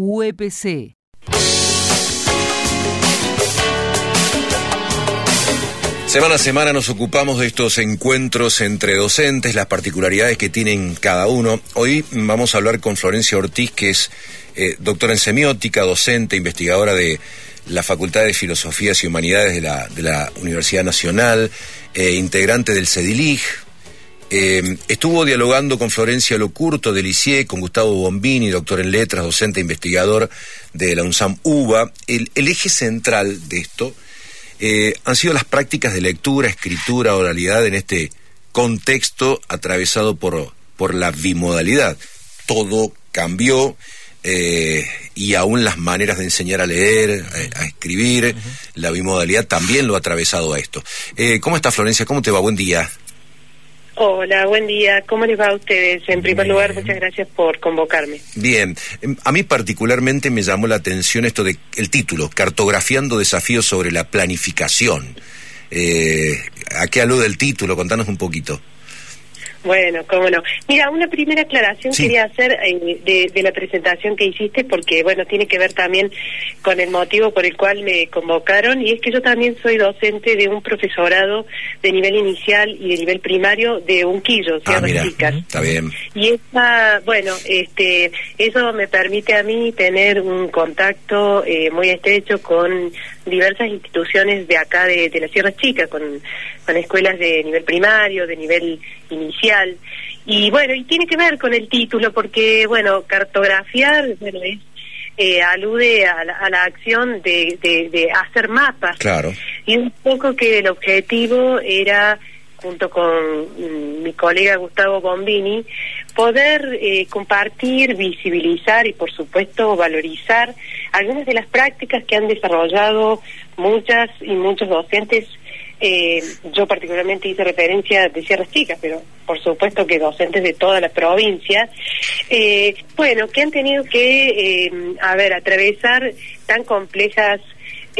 UEPC. Semana a semana nos ocupamos de estos encuentros entre docentes, las particularidades que tienen cada uno. Hoy vamos a hablar con Florencia Ortiz, que es eh, doctora en semiótica, docente, investigadora de la Facultad de Filosofías y Humanidades de la, Universidad Nacional, eh, integrante del CEDILIG. Eh, estuvo dialogando con Florencia Locurto del ICIE, con Gustavo Bombini, doctor en letras, docente e investigador de la UNSAM UBA. El, el eje central de esto eh, han sido las prácticas de lectura, escritura, oralidad en este contexto atravesado por, por la bimodalidad. Todo cambió eh, y aún las maneras de enseñar a leer, a, a escribir, la bimodalidad también lo ha atravesado a esto. ¿Cómo está Florencia? ¿Cómo te va? Buen día. Hola, buen día. ¿Cómo les va a ustedes? En primer lugar, muchas gracias por convocarme. Bien, Em, a mí particularmente me llamó la atención esto de el título, Cartografiando desafíos sobre la planificación. Eh, ¿A qué alude el título? Contanos un poquito. Bueno, cómo no. Mira, una primera aclaración Sí. quería hacer eh, de, de la presentación que hiciste, porque, bueno, tiene que ver también con el motivo por el cual me convocaron, y es que yo también soy docente de un profesorado de nivel inicial y de nivel primario de Unquillo, Ah, Sierras mira, está bien. Y esa, bueno, este, eso me permite a mí tener un contacto eh, muy estrecho con diversas instituciones de acá de, de las Sierras Chicas, con, con escuelas de nivel primario, de nivel inicial. Y bueno, y tiene que ver con el título, porque, bueno, cartografiar, bueno, es, eh, alude a la, a la acción de, de, de hacer mapas. Claro. Y un poco que el objetivo era, junto con mm, mi colega Gustavo Bombini, poder eh, compartir, visibilizar y, por supuesto, valorizar algunas de las prácticas que han desarrollado muchas y muchos docentes. Eh, yo particularmente hice referencia de Sierras Chicas, pero por supuesto que docentes de toda la provincia, eh, bueno, que han tenido que, eh, a ver, atravesar tan complejas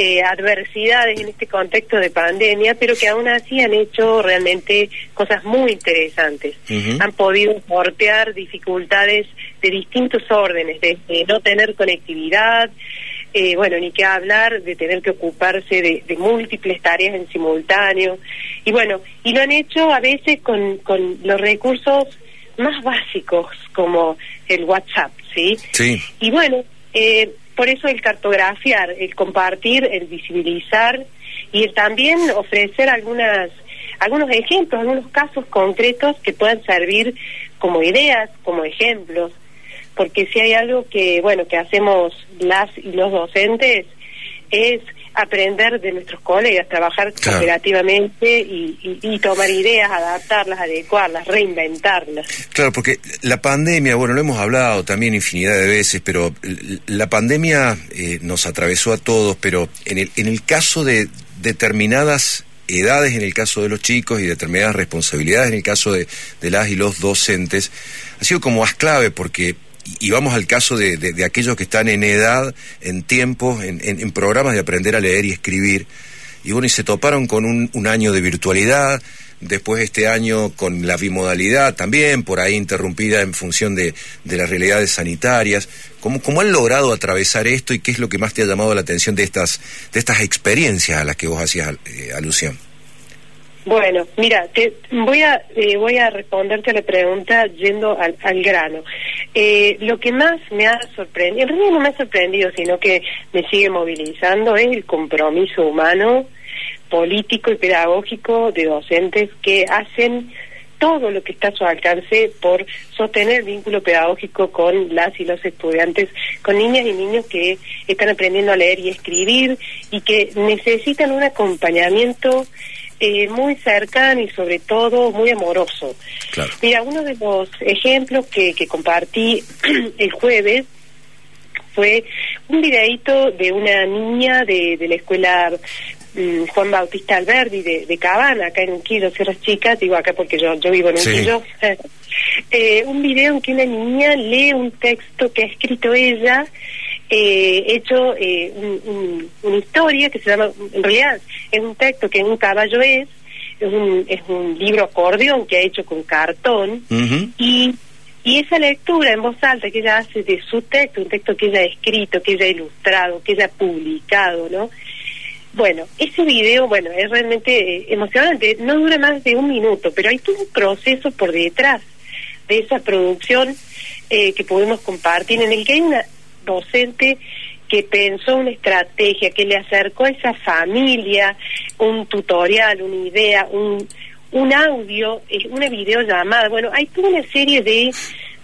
eh, adversidades en este contexto de pandemia, pero que aún así han hecho realmente cosas muy interesantes. Han podido sortear dificultades de distintos órdenes, desde no tener conectividad, eh, bueno, ni que hablar de tener que ocuparse de, de múltiples tareas en simultáneo. Y bueno, y lo han hecho a veces con, con los recursos más básicos como el WhatsApp, ¿sí? Sí. Y bueno, eh, por eso el cartografiar, el compartir, el visibilizar y el también ofrecer algunas algunos ejemplos, algunos casos concretos que puedan servir como ideas, como ejemplos, porque si hay algo que bueno que hacemos las y los docentes es aprender de nuestros colegas, trabajar Claro. cooperativamente y, y- y tomar ideas, adaptarlas, adecuarlas, reinventarlas. Claro, porque la pandemia, bueno, lo hemos hablado también infinidad de veces, pero la pandemia eh, nos atravesó a todos, pero en el, en el caso de determinadas edades, en el caso de los chicos, y determinadas responsabilidades, en el caso de, de las y los docentes, ha sido como más clave porque... Y vamos al caso de, de- aquellos que están en edad, en tiempo, en, en- en programas de aprender a leer y escribir. Y bueno, y se toparon con un, un año de virtualidad, después este año con la bimodalidad también, por ahí interrumpida en función de, de las realidades sanitarias. ¿Cómo, ¿Cómo han logrado atravesar esto y qué es lo que más te ha llamado la atención de estas, de estas experiencias a las que vos hacías eh, alusión? Bueno, mira, te, voy a eh, voy a responderte a la pregunta yendo al, al grano. Eh, lo que más me ha sorprendido, en realidad no me ha sorprendido, sino que me sigue movilizando es el compromiso humano, político y pedagógico de docentes que hacen todo lo que está a su alcance por sostener vínculo pedagógico con las y los estudiantes, con niñas y niños que están aprendiendo a leer y escribir y que necesitan un acompañamiento eh, muy cercano y sobre todo muy amoroso. Claro. Mira, uno de los ejemplos que, que compartí el jueves fue un videíto de una niña de, de la escuela mm, Juan Bautista Alberdi de, de Cabana, acá en Unquillo, Sierras Chicas, digo acá porque yo, yo vivo en Sí. Unquillo, eh, un video en que una niña lee un texto que ha escrito ella, eh, hecho eh, un- un- una historia que se llama, en realidad es un texto que un caballo es, es un, es un libro acordeón que ha hecho con cartón, y Y esa lectura en voz alta que ella hace de su texto, un texto que ella ha escrito, que ella ha ilustrado, que ella ha publicado, ¿no? Bueno, ese video, bueno, es realmente eh, emocionante, no dura más de un minuto, pero hay todo un proceso por detrás de esa producción eh, que podemos compartir, en el que hay una docente que pensó una estrategia, que le acercó a esa familia un tutorial, una idea, un, un audio, una videollamada. Bueno, hay toda una serie de,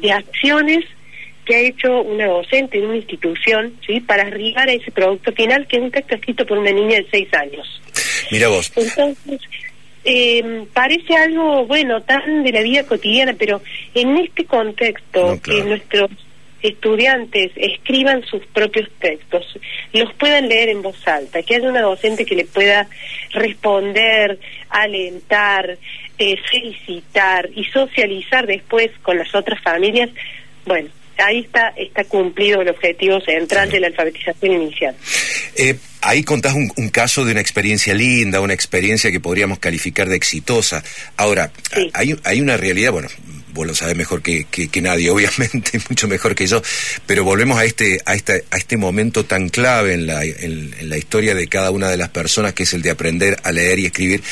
de acciones que ha hecho una docente en una institución ¿sí? para arribar a ese producto final, que es un texto escrito por una niña de seis años. Mira vos. Entonces, eh, parece algo, bueno, tan de la vida cotidiana, pero en este contexto que nuestros estudiantes escriban sus propios textos, los puedan leer en voz alta, que haya una docente que le pueda responder, alentar, eh, felicitar y socializar después con las otras familias, bueno, ahí está, está cumplido el objetivo central de la alfabetización inicial. Eh, ahí contás un, caso de una experiencia linda, una experiencia que podríamos calificar de exitosa. Ahora, hay, hay una realidad, bueno, vos lo sabés mejor que, que, nadie, obviamente, mucho mejor que yo, pero volvemos a este, a este, a este momento tan clave en la, en la historia de cada una de las personas, que es el de aprender a leer y escribir,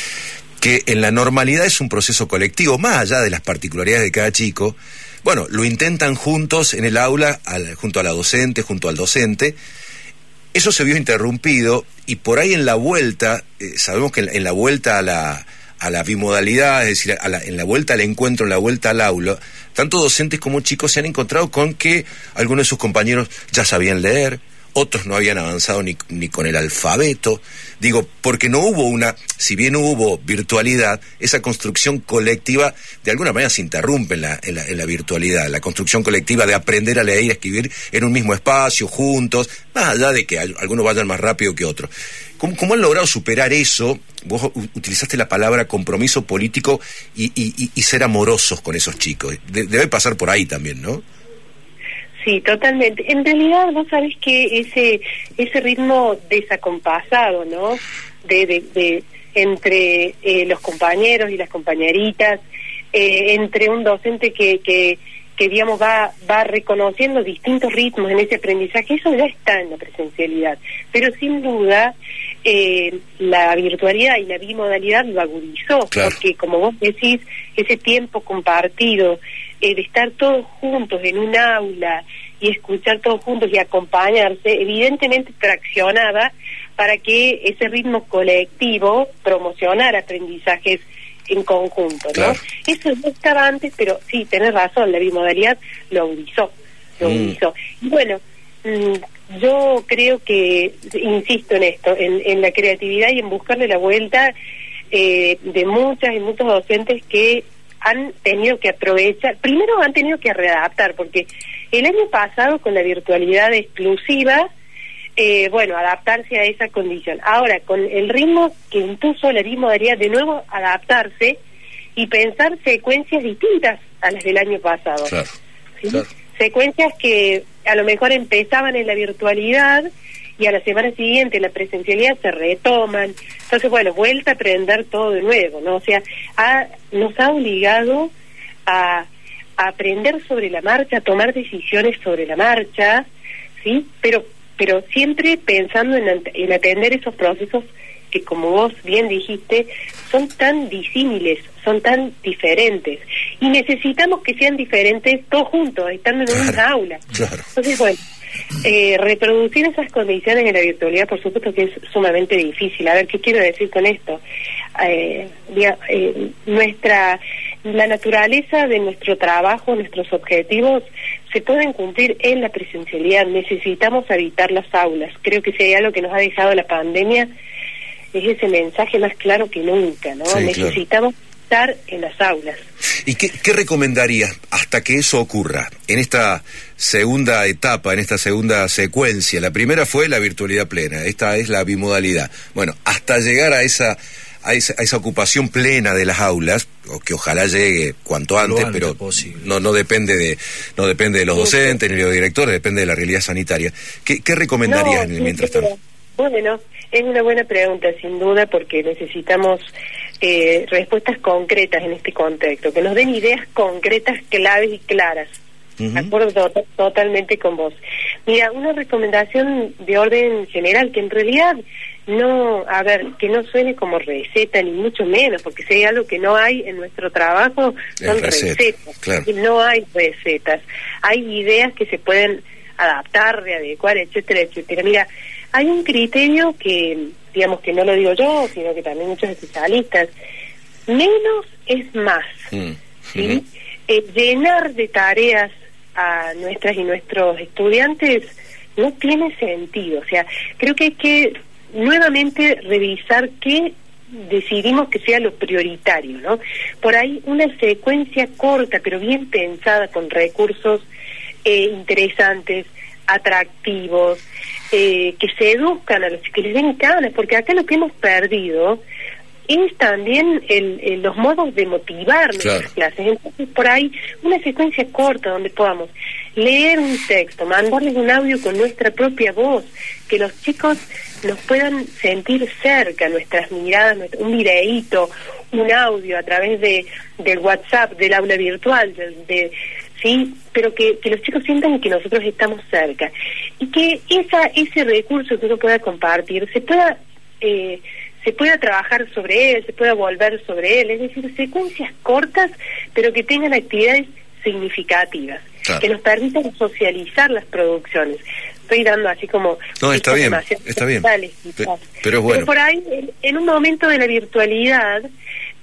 que en la normalidad es un proceso colectivo, más allá de las particularidades de cada chico, bueno, lo intentan juntos en el aula, junto a la docente, junto al docente. Eso se vio interrumpido y por ahí en la vuelta, eh, sabemos que en, la vuelta a la, a la bimodalidad, es decir, en la vuelta al encuentro, en la vuelta al aula, tanto docentes como chicos se han encontrado con que algunos de sus compañeros ya sabían leer, otros no habían avanzado ni, ni, con el alfabeto. Digo, porque no hubo una, si bien hubo virtualidad, esa construcción colectiva de alguna manera se interrumpe en la, en la, virtualidad, la construcción colectiva de aprender a leer y a escribir en un mismo espacio, juntos, más allá de que algunos vayan más rápido que otros. ¿Cómo, ¿Cómo, han logrado superar eso? Vos utilizaste la palabra compromiso político y, y, y ser amorosos con esos chicos. debe pasar por ahí también, ¿no? Sí, totalmente. En realidad, vos sabés que ese ese ritmo desacompasado, ¿no? De, de, entre eh, los compañeros y las compañeritas, eh, entre un docente que, que, que digamos va va reconociendo distintos ritmos en ese aprendizaje, eso ya está en la presencialidad. Pero sin duda eh, la virtualidad y la bimodalidad lo agudizó, porque como vos decís, ese tiempo compartido eh, de estar todos juntos en un aula y escuchar todos juntos y acompañarse, evidentemente traccionaba para que ese ritmo colectivo promocionara aprendizajes en conjunto, ¿no? Eso no estaba antes, pero sí, tenés razón, la bimodalidad lo agudizó, lo mm. Y bueno, mm, yo creo que, insisto en esto, en, en la creatividad y en buscarle la vuelta eh, de muchas y muchos docentes que han tenido que aprovechar, primero han tenido que readaptar, porque el año pasado con la virtualidad exclusiva, eh, bueno, adaptarse a esa condición. Ahora, con el ritmo que impuso la bimodalidad, de nuevo adaptarse y pensar secuencias distintas a las del año pasado. Secuencias que a lo mejor empezaban en la virtualidad y a la semana siguiente la presencialidad se retoman. Entonces, bueno, vuelta a aprender todo de nuevo, ¿no? O sea, nos ha obligado a, aprender sobre la marcha, a tomar decisiones sobre la marcha, ¿sí? Pero, pero siempre pensando en, en atender esos procesos que, como vos bien dijiste, son tan disímiles, son tan diferentes. Y necesitamos que sean diferentes todos juntos, estando en una aula. Entonces, bueno eh, reproducir esas condiciones en la virtualidad, por supuesto que es sumamente difícil. A ver, ¿qué quiero decir con esto? Eh, eh, nuestra la naturaleza de nuestro trabajo, nuestros objetivos, se pueden cumplir en la presencialidad. Necesitamos habitar las aulas. Creo que si hay algo que nos ha dejado la pandemia es ese mensaje más claro que nunca, ¿no? Necesitamos estar en las aulas. ¿Y qué, qué recomendarías hasta que eso ocurra en esta segunda etapa, en esta segunda secuencia? La primera fue la virtualidad plena, esta es la bimodalidad. Bueno, hasta llegar a esa a esa, esa, ocupación plena de las aulas, o que ojalá llegue cuanto antes, pero no no depende de no depende de los docentes ni de los directores, depende de la realidad sanitaria. ¿Qué, qué recomendarías mientras tanto? Bueno, es una buena pregunta, sin duda, porque necesitamos eh, respuestas concretas en este contexto, que nos den ideas concretas, claves y claras. De acuerdo totalmente con vos. Mira, una recomendación de orden general que en realidad no, a ver, que no suene como receta ni mucho menos, porque si hay algo que no hay en nuestro trabajo son recetas. No hay recetas. Hay ideas que se pueden adaptar, readecuar, etcétera, etcétera. Mira, hay un criterio que, digamos que no lo digo yo, sino que también muchos especialistas, menos es más. Mm. ¿sí? Eh, llenar de tareas a nuestras y nuestros estudiantes no tiene sentido. O sea, creo que hay que nuevamente revisar qué decidimos que sea lo prioritario, ¿no? Por ahí una secuencia corta, pero bien pensada, con recursos eh, interesantes, atractivos, eh, que se educan a los que les den ganas, porque acá lo que hemos perdido es también el, los modos de motivar nuestras clases. Entonces, por ahí, una secuencia corta donde podamos leer un texto, mandarles un audio con nuestra propia voz, que los chicos nos puedan sentir cerca, nuestras miradas, un videíto, un audio a través de del WhatsApp, del aula virtual, de, sí, pero que, que, los chicos sientan que nosotros estamos cerca y que esa ese recurso que uno pueda compartir se pueda eh, se pueda trabajar sobre él, se pueda volver sobre él, es decir, secuencias cortas, pero que tengan actividades significativas, que nos permitan socializar las producciones. Estoy dando así como... No, está bien, está bien. Pero, bueno. por ahí, en, un momento de la virtualidad,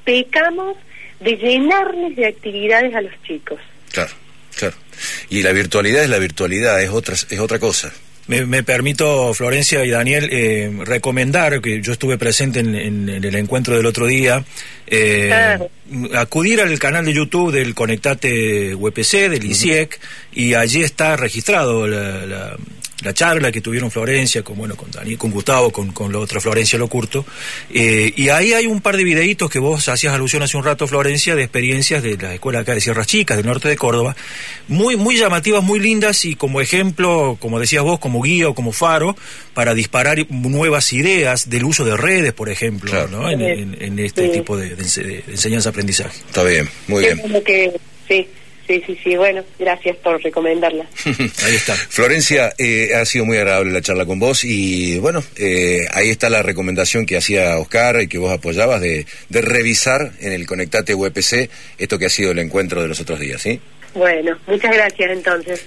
pecamos de llenarles de actividades a los chicos. Claro, claro. Y la virtualidad es la virtualidad, es otra, es otra cosa. Me, permito, Florencia y Daniel, eh, recomendar, que yo estuve presente en, el encuentro del otro día, eh, acudir al canal de YouTube del Conectate UPC, del ICIEC, y allí está registrado la la charla que tuvieron Florencia con bueno con Daniel, con Gustavo, con, con la otra Florencia Locurto, eh, y ahí hay un par de videitos que vos hacías alusión hace un rato, Florencia, de experiencias de la escuela acá de Sierras Chicas, del norte de Córdoba, muy, muy llamativas, muy lindas y como ejemplo, como decías vos, como guía o como faro, para disparar nuevas ideas del uso de redes, por ejemplo, en, este tipo de, enseñanza-aprendizaje. Está bien, muy bien. sí. Sí, sí, sí. Bueno, gracias por recomendarla. ahí está. Florencia, eh, ha sido muy agradable la charla con vos y bueno, eh, ahí está la recomendación que hacía Oscar y que vos apoyabas de, de revisar en el Conectate UPC esto que ha sido el encuentro de los otros días, ¿sí? Bueno, muchas gracias entonces.